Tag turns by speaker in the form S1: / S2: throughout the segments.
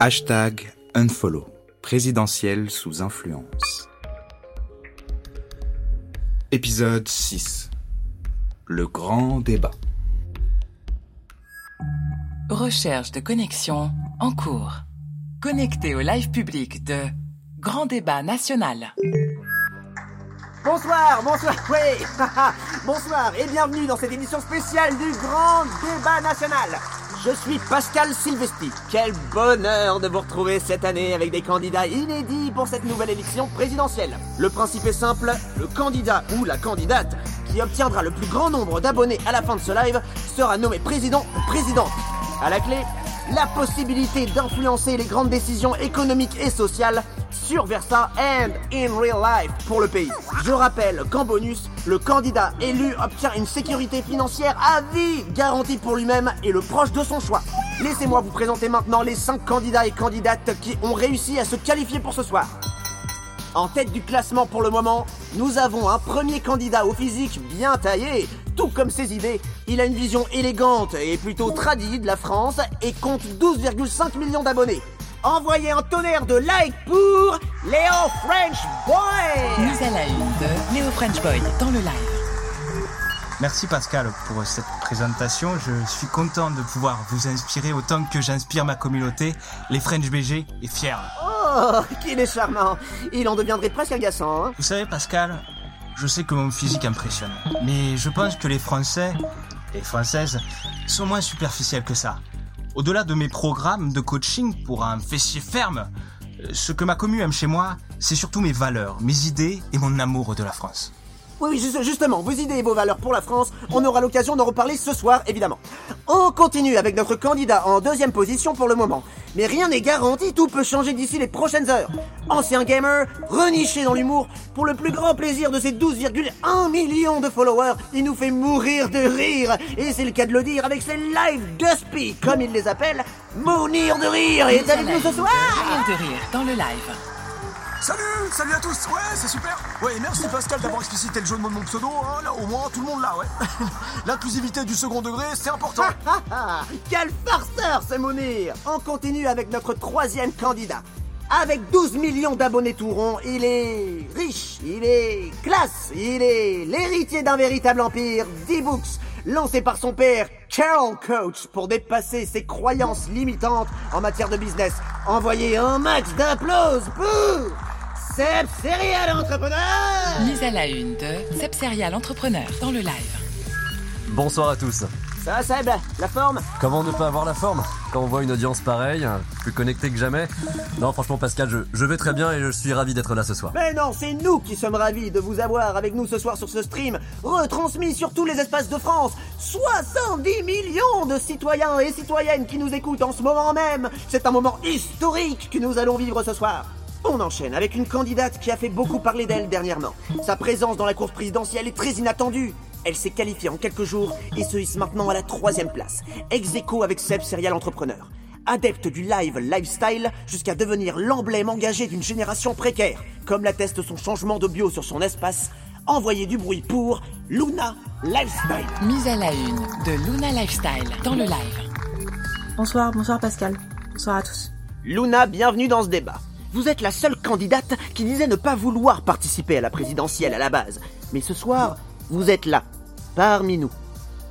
S1: Hashtag unfollow. Présidentiel sous influence. Épisode 6. Le grand débat.
S2: Recherche de connexion en cours. Connecté au live public de Grand débat national.
S3: Bonsoir, bonsoir, oui, bonsoir et bienvenue dans cette émission spéciale du Grand Débat National. Je suis Pascal Silvesti. Quel bonheur de vous retrouver cette année avec des candidats inédits pour cette nouvelle élection présidentielle. Le principe est simple, le candidat ou la candidate qui obtiendra le plus grand nombre d'abonnés à la fin de ce live sera nommé président ou présidente. À la clé, la possibilité d'influencer les grandes décisions économiques et sociales sur Versa and in real life pour le pays. Je rappelle qu'en bonus, le candidat élu obtient une sécurité financière à vie garantie pour lui-même et le proche de son choix. Laissez-moi vous présenter maintenant les 5 candidats et candidates qui ont réussi à se qualifier pour ce soir. En tête du classement pour le moment, nous avons un premier candidat au physique bien taillé, tout comme ses idées. Il a une vision élégante et plutôt tradie de la France et compte 12,5 millions d'abonnés. Envoyez un tonnerre de likes pour Léo French Boy
S2: Mise à la une de Léo French Boy dans le live.
S4: Merci Pascal pour cette présentation. Je suis content de pouvoir vous inspirer autant que j'inspire ma communauté. Les French BG est fier.
S3: Oh, qu'il est charmant Il en deviendrait presque agaçant, hein
S4: Vous savez Pascal, je sais que mon physique impressionne. Mais je pense que les Français, et Françaises, sont moins superficiels que ça. Au-delà de mes programmes de coaching pour un fessier ferme, ce que ma commu aime chez moi, c'est surtout mes valeurs, mes idées et mon amour de la France.
S3: Oui, oui, juste- justement, vos idées et vos valeurs pour la France, on aura l'occasion d'en reparler ce soir, évidemment. On continue avec notre candidat en deuxième position pour le moment. Mais rien n'est garanti, tout peut changer d'ici les prochaines heures. Ancien gamer, reniché dans l'humour, pour le plus grand plaisir de ses 12,1 millions de followers, il nous fait mourir de rire. Et c'est le cas de le dire avec ses live Dusty, comme il les appelle, Mounir de rire. Et avec nous ce soir
S2: Rire de rire dans le live.
S5: Salut, salut à tous, ouais c'est super. Ouais merci Pascal d'avoir explicité le jeu de mots de mon pseudo, hein, là au moins tout le monde là ouais. L'inclusivité du second degré c'est important.
S3: Quel farceur ce Mounir. On continue avec notre troisième candidat. Avec 12 millions d'abonnés tout rond, il est riche, il est classe, il est l'héritier d'un véritable empire d'e-books lancé par son père, Carol Coach, pour dépasser ses croyances limitantes en matière de business. Envoyez un max d'applause Seb Serial Entrepreneur
S2: Mise à la une de Seb Serial Entrepreneur dans le live.
S6: Bonsoir à tous.
S3: Ça va Seb? La forme?
S6: Comment ne pas avoir la forme? Quand on voit une audience pareille, plus connectée que jamais Non, franchement, Pascal, je, je vais très bien et je suis ravi d'être là ce soir.
S3: Mais non, c'est nous qui sommes ravis de vous avoir avec nous ce soir sur ce stream, retransmis sur tous les espaces de France. 70 millions de citoyens et citoyennes qui nous écoutent en ce moment même. C'est un moment historique que nous allons vivre ce soir. On enchaîne avec une candidate qui a fait beaucoup parler d'elle dernièrement. Sa présence dans la course présidentielle est très inattendue. Elle s'est qualifiée en quelques jours et se hisse maintenant à la troisième place, ex aequo avec Seb Serial Entrepreneur adepte du live lifestyle jusqu'à devenir l'emblème engagé d'une génération précaire, comme l'atteste son changement de bio sur son espace. Envoyez du bruit pour Luna Lifestyle.
S2: Mise à la une de Luna Lifestyle dans le live.
S7: Bonsoir, bonsoir Pascal. Bonsoir à tous.
S3: Luna, bienvenue dans ce débat. Vous êtes la seule candidate qui disait ne pas vouloir participer à la présidentielle à la base. Mais ce soir, vous êtes là, parmi nous.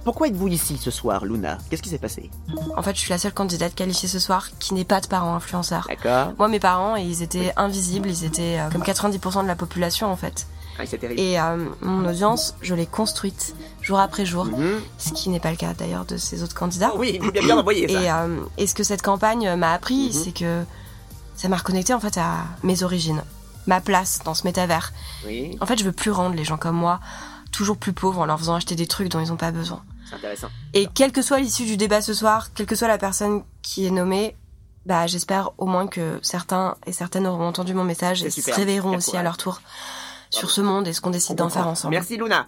S3: Pourquoi êtes-vous ici ce soir, Luna? Qu'est-ce qui s'est passé?
S7: En fait, je suis la seule candidate qualifiée ce soir qui n'est pas de parents influenceurs.
S3: D'accord.
S7: Moi, mes parents, ils étaient invisibles, ils étaient euh, comme 90% de la population en fait.
S3: Ah, c'est terrible.
S7: Et euh, mon audience, je l'ai construite jour après jour,
S3: Mhm.
S7: ce qui n'est pas le cas d'ailleurs de ces autres candidats.
S3: Ah oui, bien, bien envoyé ça.
S7: Et, euh, et ce que cette campagne m'a appris,
S3: Mhm.
S7: c'est que ça m'a reconnecté en fait à mes origines, ma place dans ce métavers.
S3: Oui,
S7: En fait, je veux plus rendre les gens comme moi toujours plus pauvres en leur faisant acheter des trucs dont ils n'ont pas besoin.
S3: c'est intéressant.
S7: Et quelle que soit l'issue du débat ce soir, quelle que soit la personne qui est nommée, bah j'espère au moins que certains et certaines auront entendu mon message et se réveilleront aussi
S3: courage.
S7: à leur tour sur ce monde et ce qu'on décide d'en faire ensemble.
S3: Merci Luna.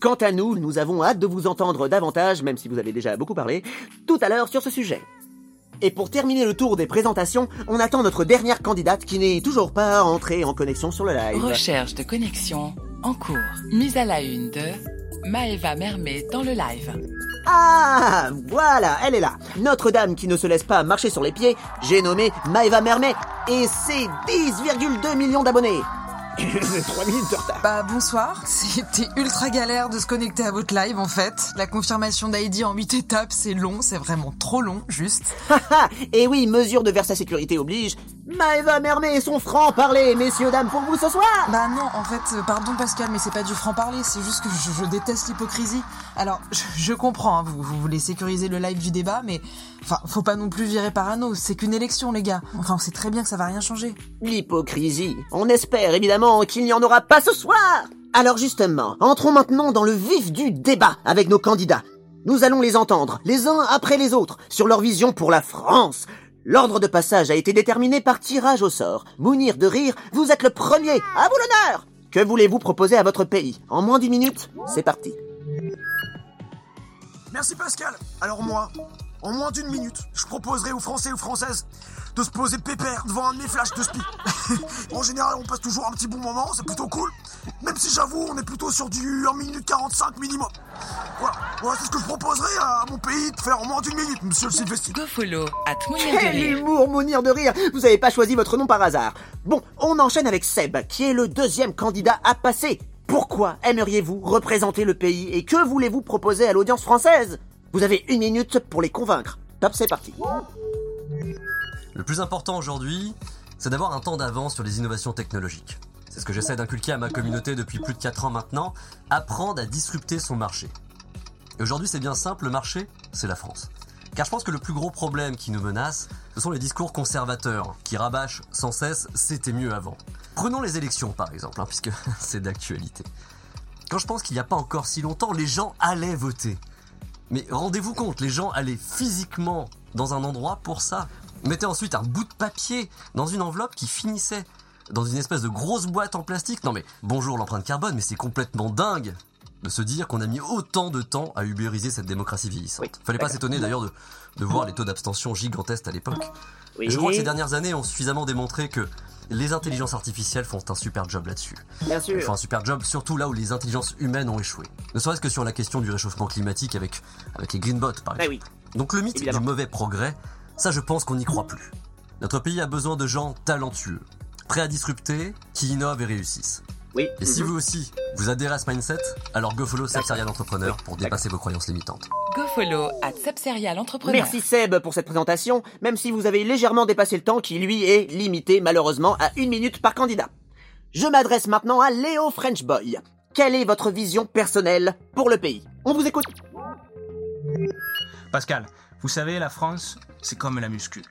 S3: Quant à nous, nous avons hâte de vous entendre davantage, même si vous avez déjà beaucoup parlé, tout à l'heure sur ce sujet. Et pour terminer le tour des présentations, on attend notre dernière candidate qui n'est toujours pas entrée en connexion sur le live.
S2: Recherche de connexion en cours. Mise à la une de Maëva Mermet dans le live.
S3: Ah, voilà elle est là. Notre-Dame qui ne se laisse pas marcher sur les pieds, j'ai nommé Maëva Mermet et ses 10,2 millions d'abonnés. 3 minutes de retard.
S8: Bah bonsoir, c'était ultra galère de se connecter à votre live en fait. La confirmation d'ID en 8 étapes, c'est long, c'est vraiment trop long, juste.
S3: Haha, et oui, mesure de Versa Sécurité oblige. Maëva Mermet et son franc-parler, messieurs, dames, pour vous ce soir
S8: Bah non, en fait, euh, pardon Pascal, mais c'est pas du franc-parler, c'est juste que je, je déteste l'hypocrisie. Alors, je, je comprends, hein, vous, vous voulez sécuriser le live du débat, mais enfin, faut pas non plus virer parano, c'est qu'une élection les gars. Enfin, on sait très bien que ça va rien changer.
S3: L'hypocrisie. On espère évidemment qu'il n'y en aura pas ce soir. Alors justement, entrons maintenant dans le vif du débat avec nos candidats. Nous allons les entendre, les uns après les autres, sur leur vision pour la France. L'ordre de passage a été déterminé par tirage au sort. Mounir de rire, vous êtes le premier. À vous l'honneur. Que voulez-vous proposer à votre pays? En moins d'une minute, c'est parti.
S5: Merci Pascal. Alors moi, en moins d'une minute, je proposerai aux Français aux Françaises de se poser pépère devant un de mes flashs de spi. en général, on passe toujours un petit bon moment, c'est plutôt cool. Même si j'avoue, on est plutôt sur du 1 minute 45 minimum. Voilà, voilà c'est ce que je proposerai à mon pays de faire en moins d'une minute, monsieur le Sylvester.
S2: Go follow at de
S3: Quel
S2: Rire.
S3: humour, Mounir de rire Vous avez pas choisi votre nom par hasard. Bon, on enchaîne avec Seb, qui est le deuxième candidat à passer. Pourquoi aimeriez-vous représenter le pays et que voulez-vous proposer à l'audience française? Vous avez une minute pour les convaincre. Top, c'est parti.
S6: Le plus important aujourd'hui, c'est d'avoir un temps d'avance sur les innovations technologiques. C'est ce que j'essaie d'inculquer à ma communauté depuis plus de 4 ans maintenant, apprendre à disrupter son marché. Aujourd'hui c'est bien simple, le marché, c'est la France. Car je pense que le plus gros problème qui nous menace, ce sont les discours conservateurs, qui rabâchent sans cesse c'était mieux avant. Prenons les élections par exemple, hein, puisque c'est d'actualité. Quand je pense qu'il n'y a pas encore si longtemps, les gens allaient voter. Mais rendez-vous compte, les gens allaient physiquement dans un endroit pour ça. Mettez ensuite un bout de papier dans une enveloppe qui finissait dans une espèce de grosse boîte en plastique. Non mais bonjour l'empreinte carbone, mais c'est complètement dingue de se dire qu'on a mis autant de temps à ubériser cette démocratie vieillissante.
S3: Oui,
S6: Fallait pas s'étonner d'ailleurs de, de voir les taux d'abstention gigantesques à l'époque.
S3: Oui.
S6: Je crois que ces dernières années ont suffisamment démontré que les intelligences artificielles font un super job là-dessus.
S3: Bien
S6: Elles
S3: sûr.
S6: font un super job, surtout là où les intelligences humaines ont échoué. Ne serait-ce que sur la question du réchauffement climatique avec, avec les green bots, par
S3: Ah
S6: exemple.
S3: oui.
S6: Donc le mythe
S3: Évidemment.
S6: du mauvais progrès, ça je pense qu'on n'y croit plus. Notre pays a besoin de gens talentueux, prêts à disrupter, qui innovent et réussissent.
S3: Oui.
S6: Et si
S3: Mhm.
S6: vous aussi, vous adhérez à ce mindset, alors go follow Seb Serial Entrepreneur pour dépasser vos croyances limitantes.
S2: Go follow at Sepserial Entrepreneur.
S3: Merci Seb pour cette présentation, même si vous avez légèrement dépassé le temps qui lui est limité malheureusement à une minute par candidat. Je m'adresse maintenant à Léo French Boy. Quelle est votre vision personnelle pour le pays? On vous écoute.
S4: Pascal, vous savez, la France, c'est comme la muscu.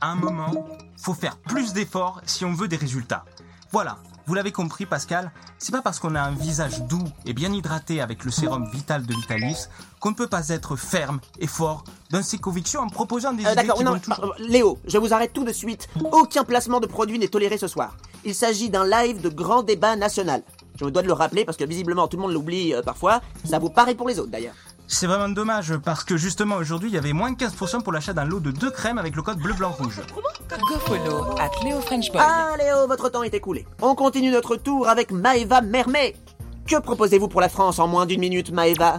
S4: À un moment, faut faire plus d'efforts si on veut des résultats. Voilà, vous l'avez compris, Pascal, c'est pas parce qu'on a un visage doux et bien hydraté avec le sérum vital de Vitalis qu'on ne peut pas être ferme et fort dans ses convictions en proposant des
S3: Euh,
S4: idées
S3: D'accord,
S4: qui
S3: non,
S4: vont toujours...
S3: euh, Léo, je vous arrête tout de suite. Aucun placement de produit n'est toléré ce soir. Il s'agit d'un live de grand débat national. Je me dois de le rappeler parce que visiblement tout le monde l'oublie euh, parfois. Ça vous paraît pour les autres d'ailleurs.
S4: C'est vraiment dommage parce que justement aujourd'hui il y avait moins de 15% pour l'achat d'un lot de deux crèmes avec le code bleu blanc rouge.
S2: Go follow at Léo French Boy.
S3: Ah Léo, votre temps est écoulé. On continue notre tour avec Maëva Mermet. Que proposez-vous pour la France en moins d'une minute, Maëva?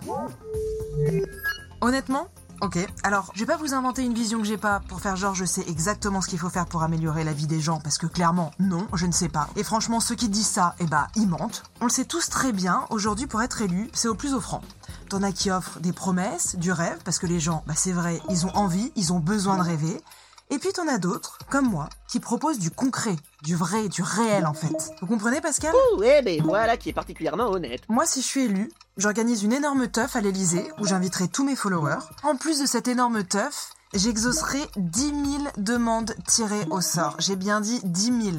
S8: Honnêtement Ok, alors je vais pas vous inventer une vision que j'ai pas pour faire genre je sais exactement ce qu'il faut faire pour améliorer la vie des gens parce que clairement non, je ne sais pas. Et franchement ceux qui disent ça, eh bah ils mentent. On le sait tous très bien, aujourd'hui pour être élu, c'est au plus offrant. T'en as qui offrent des promesses, du rêve parce que les gens, bah c'est vrai, ils ont envie, ils ont besoin de rêver. Et puis t'en as d'autres, comme moi, qui proposent du concret, du vrai, du réel en fait. Vous comprenez Pascal?
S3: Ouh, eh ben voilà qui est particulièrement honnête.
S8: moi, si je suis élu, j'organise une énorme teuf à l'Elysée où j'inviterai tous mes followers. En plus de cette énorme teuf, j'exaucerai 10 000 demandes tirées au sort. J'ai bien dit 10 000.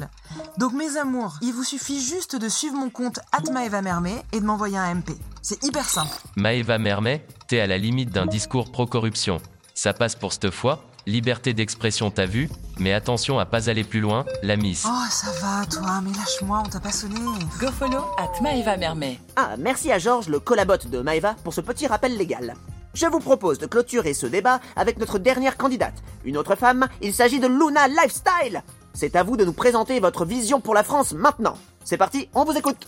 S8: Donc mes amours, il vous suffit juste de suivre mon compte @maeva_mermet et de m'envoyer un MP. C'est hyper simple.
S9: Maëva Mermet, t'es à la limite d'un discours pro-corruption. Ça passe pour cette fois, liberté d'expression t'as vu, mais attention à pas aller plus loin, la miss.
S8: Oh, ça va, toi, mais lâche-moi, on t'a pas sonné.
S2: Go follow at Maëva Mermet.
S3: Ah, merci à Georges, le collabote de Maëva, pour ce petit rappel légal. Je vous propose de clôturer ce débat avec notre dernière candidate. Une autre femme, il s'agit de Luna Lifestyle. C'est à vous de nous présenter votre vision pour la France maintenant. C'est parti, on vous écoute.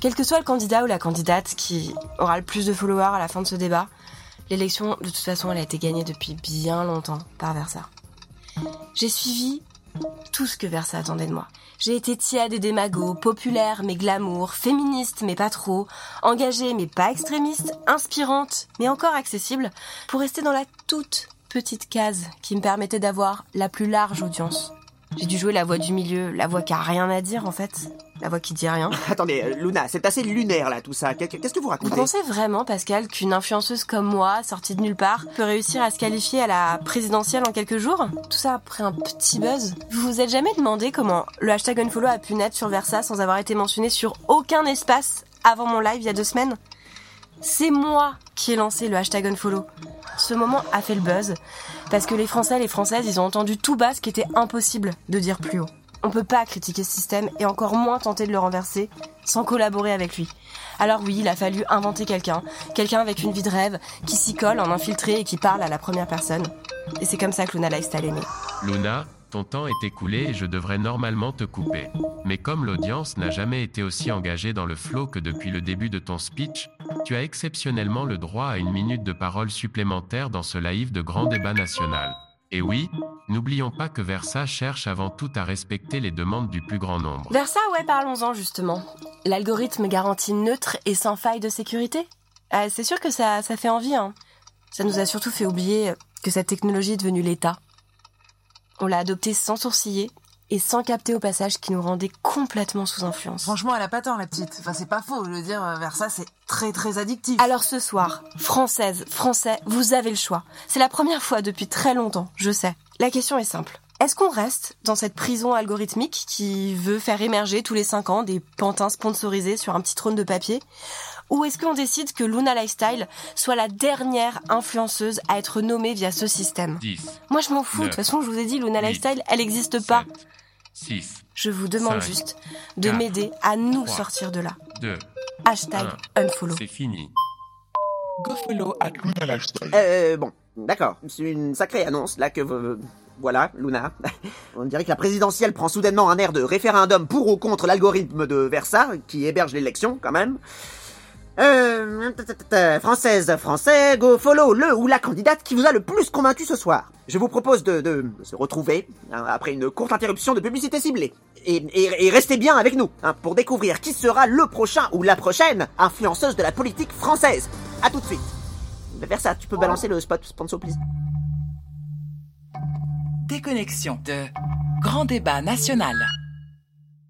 S7: Quel que soit le candidat ou la candidate qui aura le plus de followers à la fin de ce débat, L'élection, de toute façon, elle a été gagnée depuis bien longtemps par Versa. J'ai suivi tout ce que Versa attendait de moi. J'ai été tiède et démago, populaire mais glamour, féministe mais pas trop, engagée mais pas extrémiste, inspirante mais encore accessible, pour rester dans la toute petite case qui me permettait d'avoir la plus large audience. J'ai dû jouer la voix du milieu, la voix qui a rien à dire en fait, la voix qui dit rien.
S3: Attendez, euh, Luna, c'est assez lunaire là tout ça. Qu'est- Qu'est-ce que vous
S7: Vous
S3: racontez?
S7: pensez vraiment, Pascal, qu'une influenceuse comme moi, sortie de nulle part, peut réussir à se qualifier à la présidentielle en quelques jours? Tout ça après un petit buzz? Vous vous êtes jamais demandé comment le hashtag unfollow a pu naître sur Versa sans avoir été mentionné sur aucun espace avant mon live il y a deux semaines? C'est moi qui ai lancé le hashtag unfollow. Ce moment a fait le buzz parce que les Français et les Françaises, ils ont entendu tout bas ce qui était impossible de dire plus haut. On peut pas critiquer ce système et encore moins tenter de le renverser sans collaborer avec lui. Alors oui, il a fallu inventer quelqu'un, quelqu'un avec une vie de rêve, qui s'y colle en infiltré et qui parle à la première personne. Et c'est comme ça que Luna Lifestyle est née.
S9: Luna, ton temps est écoulé et je devrais normalement te couper. Mais comme l'audience n'a jamais été aussi engagée dans le flow que depuis le début de ton speech, tu as exceptionnellement le droit à une minute de parole supplémentaire dans ce live de grand débat national. Et oui, n'oublions pas que Versa cherche avant tout à respecter les demandes du plus grand nombre.
S7: Vers ça, ouais, parlons-en justement. L'algorithme garantit neutre et sans faille de sécurité Ah, C'est sûr que ça, ça fait envie, hein. Ça nous a surtout fait oublier que cette technologie est devenue l'État. On l'a adoptée sans sourciller et sans capter au passage qui nous rendait complètement sous influence.
S8: Franchement, elle a pas tort, la petite. Enfin, c'est pas faux. Je veux dire, euh, vers ça, c'est très très addictif.
S7: Alors ce soir, française, français, vous avez le choix. C'est la première fois depuis très longtemps, je sais. La question est simple. Est-ce qu'on reste dans cette prison algorithmique qui veut faire émerger tous les 5 ans des pantins sponsorisés sur un petit trône de papier? Ou est-ce qu'on décide que Luna Lifestyle soit la dernière influenceuse à être nommée via ce système?
S9: 10,
S7: Moi je m'en fous, de toute façon je vous ai dit, Luna. Lifestyle, elle n'existe pas.
S9: 6,
S7: Je vous demande juste de m'aider à nous sortir de là.
S9: 2,
S7: Hashtag unfollow.
S9: c'est fini.
S1: Go follow at Luna Lifestyle.
S3: Euh, bon, d'accord. C'est une sacrée annonce, là, que vous... Voilà, Luna. On dirait que la présidentielle prend soudainement un air de référendum pour ou contre l'algorithme de Versa, qui héberge l'élection, quand même. Euh, française, français, go follow le ou la candidate qui vous a le plus convaincu ce soir. Je vous propose de, se retrouver, hein, après une courte interruption de publicité ciblée. Et, et, restez bien avec nous, hein, pour découvrir qui sera le prochain ou la prochaine influenceuse de la politique française. À tout de suite. Versa, tu peux balancer le spot sponsor, please.
S2: Déconnexion de Grand Débat National.